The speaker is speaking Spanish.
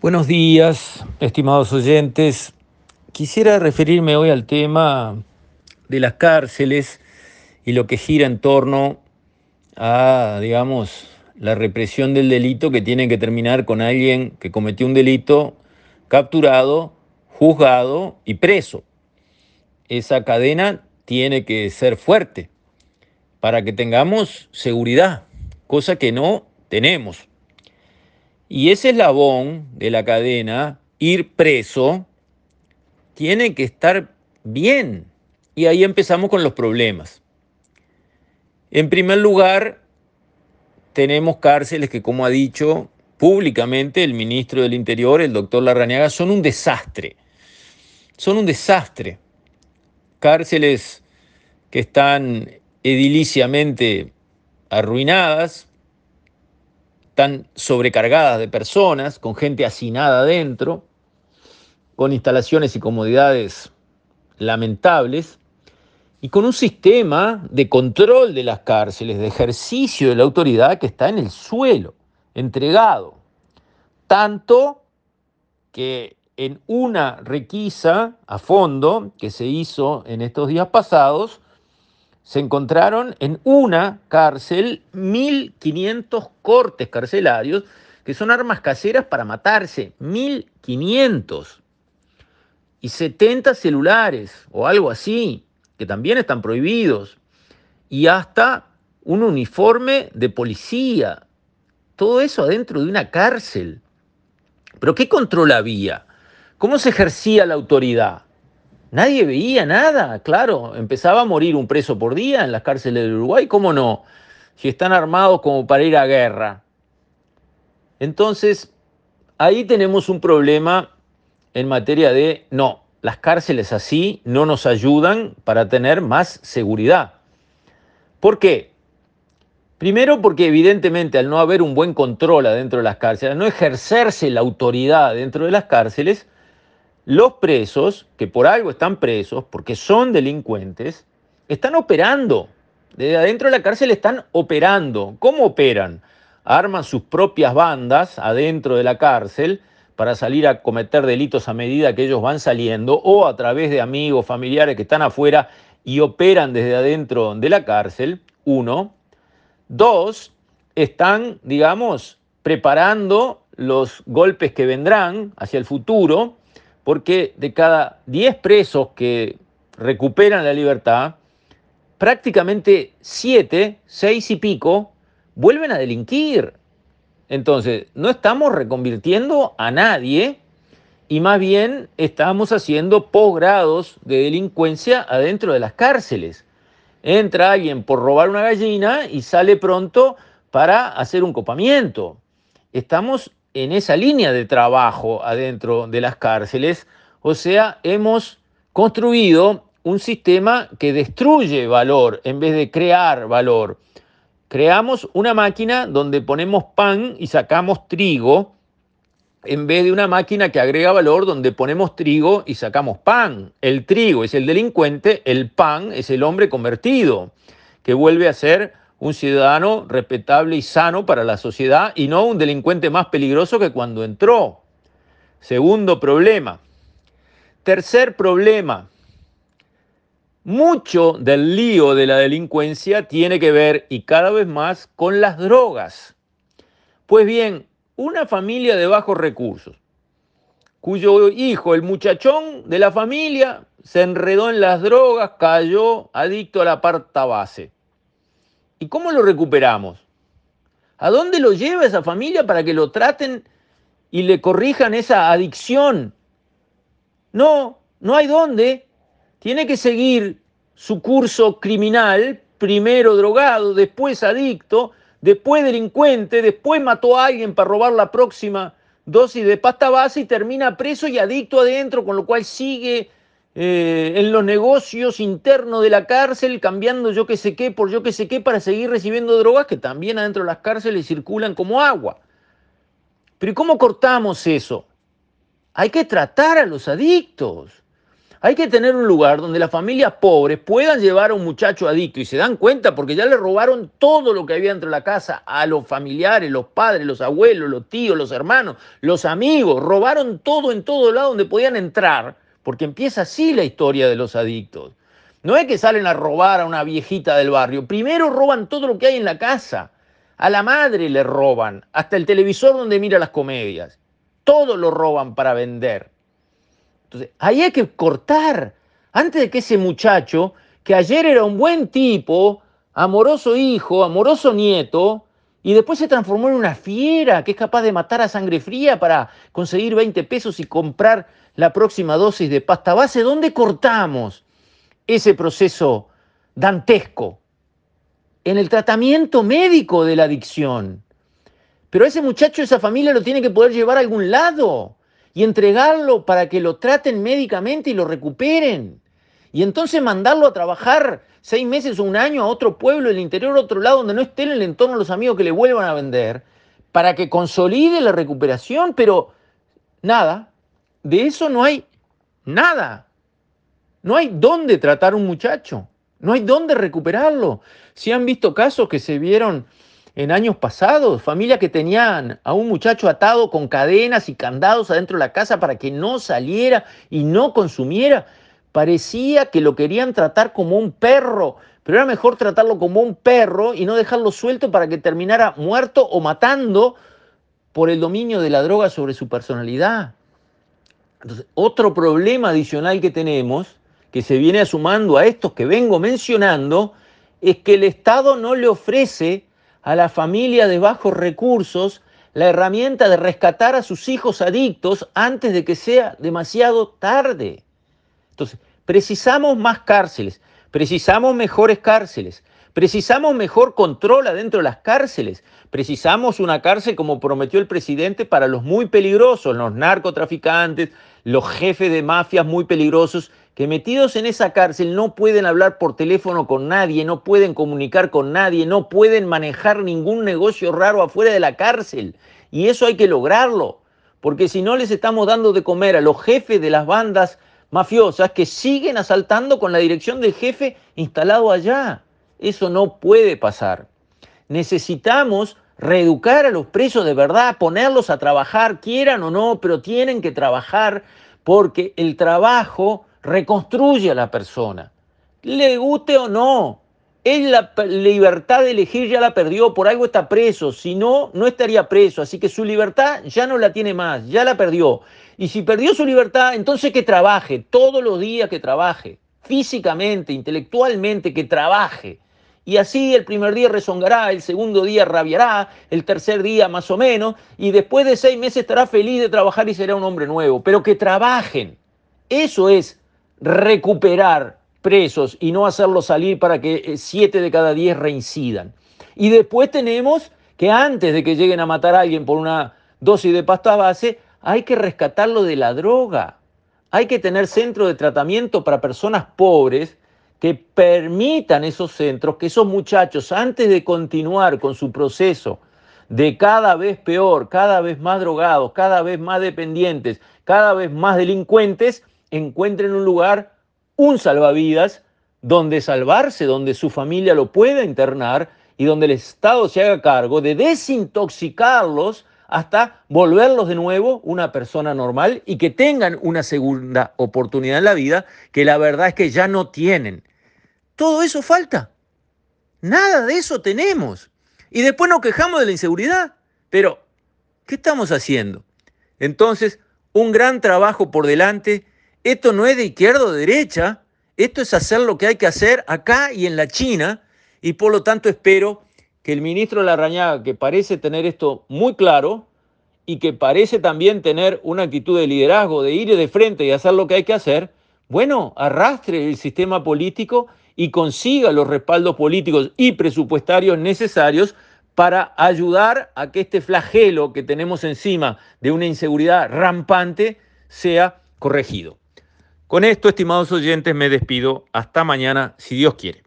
Buenos días, estimados oyentes. Quisiera referirme hoy al tema de las cárceles y lo que gira en torno a, digamos, la represión del delito que tiene que terminar con alguien que cometió un delito capturado, juzgado y preso. Esa cadena tiene que ser fuerte para que tengamos seguridad, cosa que no tenemos. Y ese eslabón de la cadena, ir preso, tiene que estar bien. Y ahí empezamos con los problemas. En primer lugar, tenemos cárceles que, como ha dicho públicamente el ministro del Interior, el doctor Larrañaga, son un desastre. Son un desastre. Cárceles que están ediliciamente arruinadas, están sobrecargadas de personas, con gente hacinada adentro, con instalaciones y comodidades lamentables, y con un sistema de control de las cárceles, de ejercicio de la autoridad que está en el suelo, entregado. Tanto que en una requisa a fondo que se hizo en estos días pasados, se encontraron en una cárcel 1.500 cortes carcelarios, que son armas caseras para matarse, 1.500. Y 70 celulares o algo así, que también están prohibidos. Y hasta un uniforme de policía. Todo eso adentro de una cárcel. Pero ¿qué control había? ¿Cómo se ejercía la autoridad? Nadie veía nada, claro. Empezaba a morir un preso por día en las cárceles del Uruguay, ¿cómo no? Si están armados como para ir a guerra. Entonces, ahí tenemos un problema en materia de, no, las cárceles así no nos ayudan para tener más seguridad. ¿Por qué? Primero porque evidentemente al no haber un buen control adentro de las cárceles, al no ejercerse la autoridad dentro de las cárceles, los presos, que por algo están presos, porque son delincuentes, están operando. Desde adentro de la cárcel están operando. ¿Cómo operan? Arman sus propias bandas adentro de la cárcel para salir a cometer delitos a medida que ellos van saliendo o a través de amigos, familiares que están afuera y operan desde adentro de la cárcel. Uno. Dos, están, digamos, preparando los golpes que vendrán hacia el futuro porque de cada 10 presos que recuperan la libertad, prácticamente 7, 6 y pico, vuelven a delinquir. Entonces, no estamos reconvirtiendo a nadie y más bien estamos haciendo posgrados de delincuencia adentro de las cárceles. Entra alguien por robar una gallina y sale pronto para hacer un copamiento. Estamos en esa línea de trabajo adentro de las cárceles, o sea, hemos construido un sistema que destruye valor en vez de crear valor. Creamos una máquina donde ponemos pan y sacamos trigo, en vez de una máquina que agrega valor donde ponemos trigo y sacamos pan. El trigo es el delincuente, el pan es el hombre convertido, que vuelve a ser un ciudadano respetable y sano para la sociedad y no un delincuente más peligroso que cuando entró. Segundo problema. Tercer problema. Mucho del lío de la delincuencia tiene que ver, y cada vez más, con las drogas. Pues bien, una familia de bajos recursos, cuyo hijo, el muchachón de la familia, se enredó en las drogas, cayó adicto a la parta base ¿Y cómo lo recuperamos? ¿A dónde lo lleva esa familia para que lo traten y le corrijan esa adicción? No, no hay dónde. Tiene que seguir su curso criminal, primero drogado, después adicto, después delincuente, después mató a alguien para robar la próxima dosis de pasta base y termina preso y adicto adentro, con lo cual sigue eh, en los negocios internos de la cárcel, cambiando yo qué sé qué por yo qué sé qué para seguir recibiendo drogas que también adentro de las cárceles circulan como agua. Pero ¿y cómo cortamos eso? Hay que tratar a los adictos. Hay que tener un lugar donde las familias pobres puedan llevar a un muchacho adicto y se dan cuenta porque ya le robaron todo lo que había dentro de la casa a los familiares, los padres, los abuelos, los tíos, los hermanos, los amigos, robaron todo en todo lado donde podían entrar, porque empieza así la historia de los adictos. No es que salen a robar a una viejita del barrio, primero roban todo lo que hay en la casa. A la madre le roban, hasta el televisor donde mira las comedias. Todo lo roban para vender. Entonces, ahí hay que cortar. Antes de que ese muchacho, que ayer era un buen tipo, amoroso hijo, amoroso nieto, y después se transformó en una fiera que es capaz de matar a sangre fría para conseguir 20 pesos y comprar la próxima dosis de pasta base, ¿dónde cortamos ese proceso dantesco? En el tratamiento médico de la adicción. Pero ese muchacho, esa familia lo tiene que poder llevar a algún lado y entregarlo para que lo traten médicamente y lo recuperen. Y entonces mandarlo a trabajar seis meses o un año a otro pueblo del interior, a otro lado, donde no esté en el entorno de los amigos que le vuelvan a vender, para que consolide la recuperación, pero nada, de eso no hay nada. No hay dónde tratar un muchacho, no hay dónde recuperarlo. Si han visto casos que se vieron en años pasados, familias que tenían a un muchacho atado con cadenas y candados adentro de la casa para que no saliera y no consumiera. Parecía que lo querían tratar como un perro, pero era mejor tratarlo como un perro y no dejarlo suelto para que terminara muerto o matando por el dominio de la droga sobre su personalidad. Entonces, otro problema adicional que tenemos, que se viene sumando a estos que vengo mencionando, es que el Estado no le ofrece a la familia de bajos recursos la herramienta de rescatar a sus hijos adictos antes de que sea demasiado tarde. Entonces, precisamos más cárceles, precisamos mejores cárceles, precisamos mejor control adentro de las cárceles, precisamos una cárcel como prometió el presidente para los muy peligrosos, los narcotraficantes, los jefes de mafias muy peligrosos que metidos en esa cárcel no pueden hablar por teléfono con nadie, no pueden comunicar con nadie, no pueden manejar ningún negocio raro afuera de la cárcel. Y eso hay que lograrlo, porque si no les estamos dando de comer a los jefes de las bandas mafiosas que siguen asaltando con la dirección del jefe instalado allá. Eso no puede pasar. Necesitamos reeducar a los presos de verdad, ponerlos a trabajar, quieran o no, pero tienen que trabajar porque el trabajo reconstruye a la persona. Le guste o no, él la libertad de elegir ya la perdió, por algo está preso, si no, no estaría preso, así que su libertad ya no la tiene más, ya la perdió. Y si perdió su libertad, entonces que trabaje, todos los días que trabaje, físicamente, intelectualmente, que trabaje. Y así el primer día rezongará, el segundo día rabiará, el tercer día más o menos, y después de seis meses estará feliz de trabajar y será un hombre nuevo. Pero que trabajen. Eso es recuperar presos y no hacerlos salir para que eh, siete de cada diez reincidan. Y después tenemos que antes de que lleguen a matar a alguien por una dosis de pasta base, hay que rescatarlo de la droga. Hay que tener centros de tratamiento para personas pobres que permitan esos centros que esos muchachos, antes de continuar con su proceso de cada vez peor, cada vez más drogados, cada vez más dependientes, cada vez más delincuentes, encuentren un lugar, un salvavidas, donde salvarse, donde su familia lo pueda internar y donde el Estado se haga cargo de desintoxicarlos hasta volverlos de nuevo una persona normal y que tengan una segunda oportunidad en la vida que la verdad es que ya no tienen. Todo eso falta. Nada de eso tenemos. Y después nos quejamos de la inseguridad. Pero, ¿qué estamos haciendo? Entonces, un gran trabajo por delante esto no es de izquierda o de derecha, esto es hacer lo que hay que hacer acá y en la China, y por lo tanto espero que el ministro Larrañaga, que parece tener esto muy claro y que parece también tener una actitud de liderazgo, de ir de frente y hacer lo que hay que hacer, bueno, arrastre el sistema político y consiga los respaldos políticos y presupuestarios necesarios para ayudar a que este flagelo que tenemos encima de una inseguridad rampante sea corregido. Con esto, estimados oyentes, me despido. Hasta mañana, si Dios quiere.